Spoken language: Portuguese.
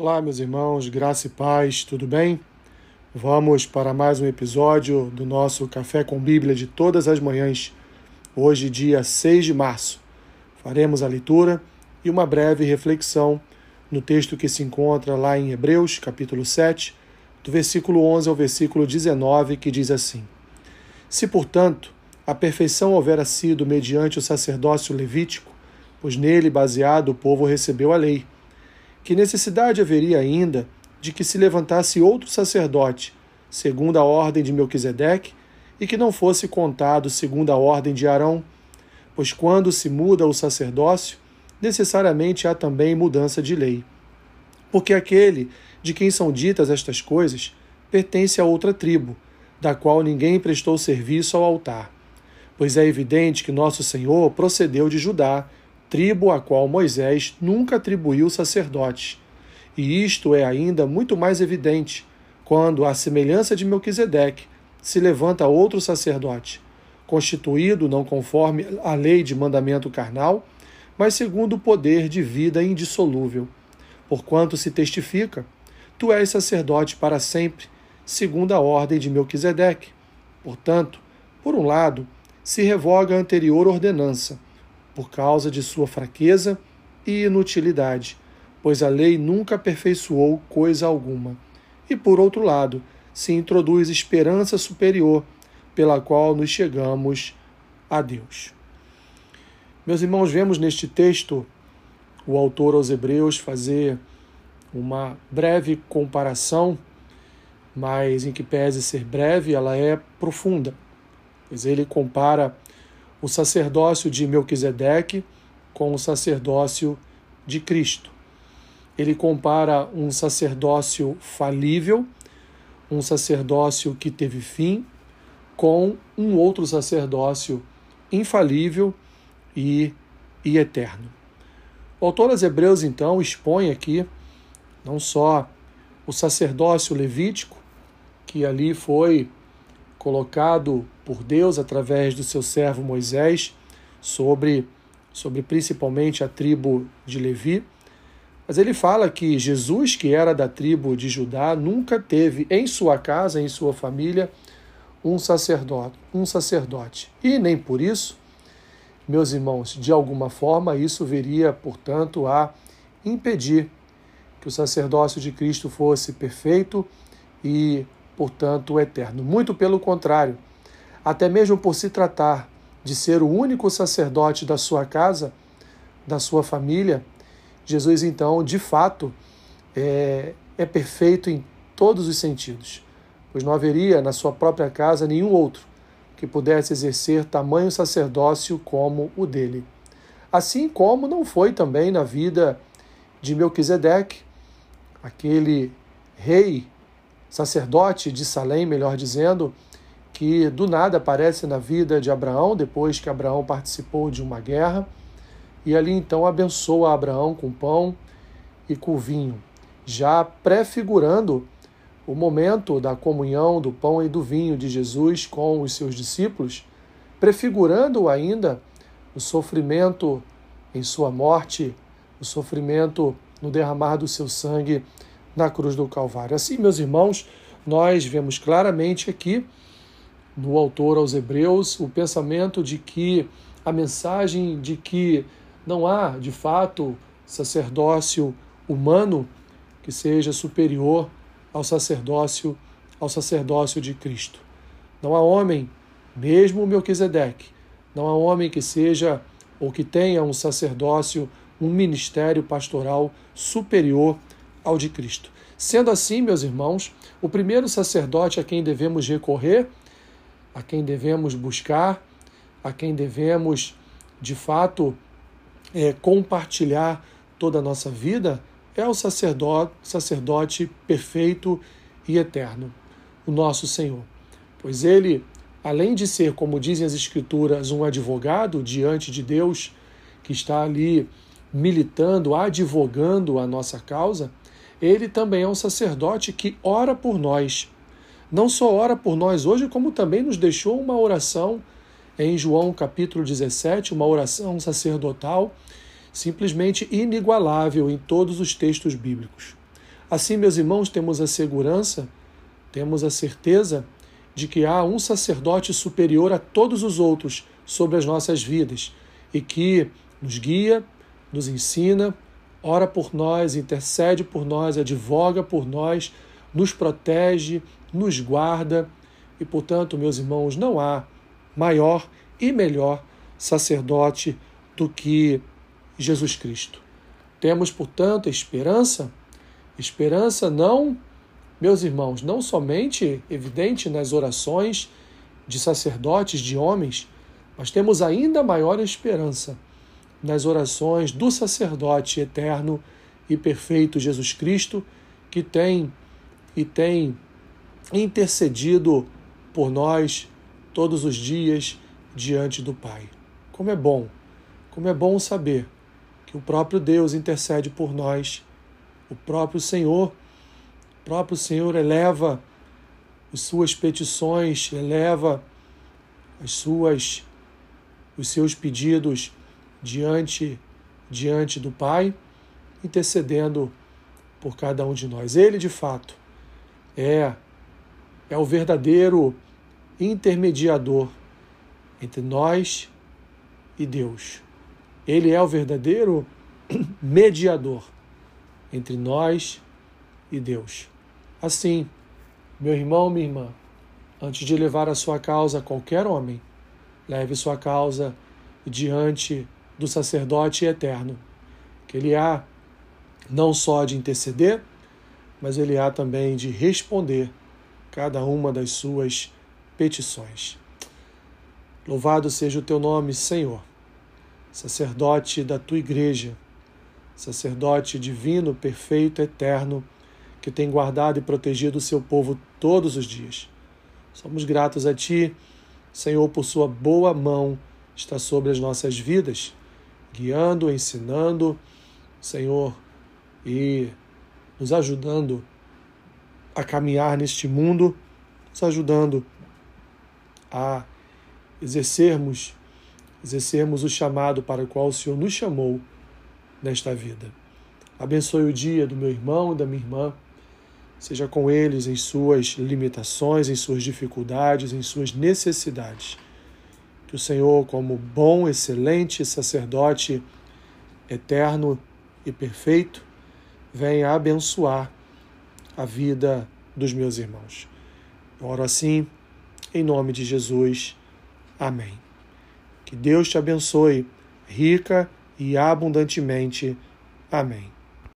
Olá, meus irmãos, graça e paz, tudo bem? Vamos para mais um episódio do nosso Café com Bíblia de todas as manhãs. Hoje, dia 6 de março, faremos a leitura e uma breve reflexão no texto que se encontra lá em Hebreus, capítulo 7, do versículo 11 ao versículo 19, que diz assim: Se, portanto, a perfeição houvera sido mediante o sacerdócio levítico, pois nele baseado o povo recebeu a lei que necessidade haveria ainda de que se levantasse outro sacerdote, segundo a ordem de Melquisedeque, e que não fosse contado segundo a ordem de Arão? Pois quando se muda o sacerdócio, necessariamente há também mudança de lei. Porque aquele de quem são ditas estas coisas pertence a outra tribo, da qual ninguém prestou serviço ao altar. Pois é evidente que nosso Senhor procedeu de Judá, tribo a qual Moisés nunca atribuiu sacerdotes. E isto é ainda muito mais evidente quando, à semelhança de Melquisedeque, se levanta outro sacerdote, constituído não conforme a lei de mandamento carnal, mas segundo o poder de vida indissolúvel. Porquanto se testifica, tu és sacerdote para sempre, segundo a ordem de Melquisedeque. Portanto, por um lado, se revoga a anterior ordenança, por causa de sua fraqueza e inutilidade, pois a lei nunca aperfeiçoou coisa alguma. E por outro lado, se introduz esperança superior, pela qual nos chegamos a Deus. Meus irmãos, vemos neste texto o autor aos Hebreus fazer uma breve comparação, mas em que pese ser breve, ela é profunda, pois ele compara o sacerdócio de Melquisedeque com o sacerdócio de Cristo. Ele compara um sacerdócio falível, um sacerdócio que teve fim, com um outro sacerdócio infalível e, e eterno. O autor aos Hebreus, então, expõe aqui não só o sacerdócio levítico, que ali foi colocado por Deus através do seu servo Moisés sobre, sobre principalmente a tribo de Levi. Mas ele fala que Jesus, que era da tribo de Judá, nunca teve em sua casa, em sua família, um sacerdote, um sacerdote. E nem por isso, meus irmãos, de alguma forma isso viria, portanto, a impedir que o sacerdócio de Cristo fosse perfeito e portanto, eterno. Muito pelo contrário, até mesmo por se tratar de ser o único sacerdote da sua casa, da sua família, Jesus, então, de fato, é, é perfeito em todos os sentidos, pois não haveria na sua própria casa nenhum outro que pudesse exercer tamanho sacerdócio como o dele. Assim como não foi também na vida de Melquisedeque, aquele rei sacerdote de Salém, melhor dizendo, que do nada aparece na vida de Abraão, depois que Abraão participou de uma guerra, e ali então abençoa Abraão com pão e com vinho, já prefigurando o momento da comunhão do pão e do vinho de Jesus com os seus discípulos, prefigurando ainda o sofrimento em sua morte, o sofrimento no derramar do seu sangue na cruz do Calvário. Assim, meus irmãos, nós vemos claramente aqui no autor aos Hebreus o pensamento de que a mensagem de que não há, de fato, sacerdócio humano que seja superior ao sacerdócio ao sacerdócio de Cristo. Não há homem, mesmo Melquisedeque, não há homem que seja ou que tenha um sacerdócio, um ministério pastoral superior ao de Cristo. Sendo assim, meus irmãos, o primeiro sacerdote a quem devemos recorrer, a quem devemos buscar, a quem devemos, de fato, é, compartilhar toda a nossa vida, é o sacerdote, sacerdote perfeito e eterno, o nosso Senhor. Pois ele, além de ser, como dizem as Escrituras, um advogado diante de Deus, que está ali militando, advogando a nossa causa, ele também é um sacerdote que ora por nós. Não só ora por nós hoje, como também nos deixou uma oração em João capítulo 17, uma oração sacerdotal simplesmente inigualável em todos os textos bíblicos. Assim, meus irmãos, temos a segurança, temos a certeza de que há um sacerdote superior a todos os outros sobre as nossas vidas e que nos guia, nos ensina, ora por nós, intercede por nós, advoga por nós, nos protege, nos guarda e, portanto, meus irmãos, não há maior e melhor sacerdote do que Jesus Cristo. Temos, portanto, esperança, esperança não meus irmãos, não somente evidente nas orações de sacerdotes, de homens, mas temos ainda maior esperança nas orações do sacerdote eterno e perfeito Jesus Cristo, que tem e tem intercedido por nós todos os dias diante do Pai. Como é bom, como é bom saber que o próprio Deus intercede por nós, o próprio Senhor próprio Senhor eleva as suas petições, eleva as suas os seus pedidos diante diante do Pai, intercedendo por cada um de nós. Ele, de fato, é é o verdadeiro intermediador entre nós e Deus. Ele é o verdadeiro mediador entre nós e Deus. Assim, meu irmão, minha irmã, antes de levar a sua causa a qualquer homem, leve sua causa diante do sacerdote eterno, que ele há não só de interceder, mas ele há também de responder cada uma das suas petições. Louvado seja o teu nome, Senhor, sacerdote da tua igreja, sacerdote divino, perfeito, eterno que tem guardado e protegido o seu povo todos os dias. Somos gratos a Ti, Senhor, por Sua boa mão está sobre as nossas vidas, guiando, ensinando, Senhor, e nos ajudando a caminhar neste mundo, nos ajudando a exercermos exercermos o chamado para o qual o Senhor nos chamou nesta vida. Abençoe o dia do meu irmão e da minha irmã seja com eles em suas limitações, em suas dificuldades, em suas necessidades. Que o Senhor, como bom, excelente sacerdote eterno e perfeito, venha abençoar a vida dos meus irmãos. Eu oro assim, em nome de Jesus. Amém. Que Deus te abençoe rica e abundantemente. Amém.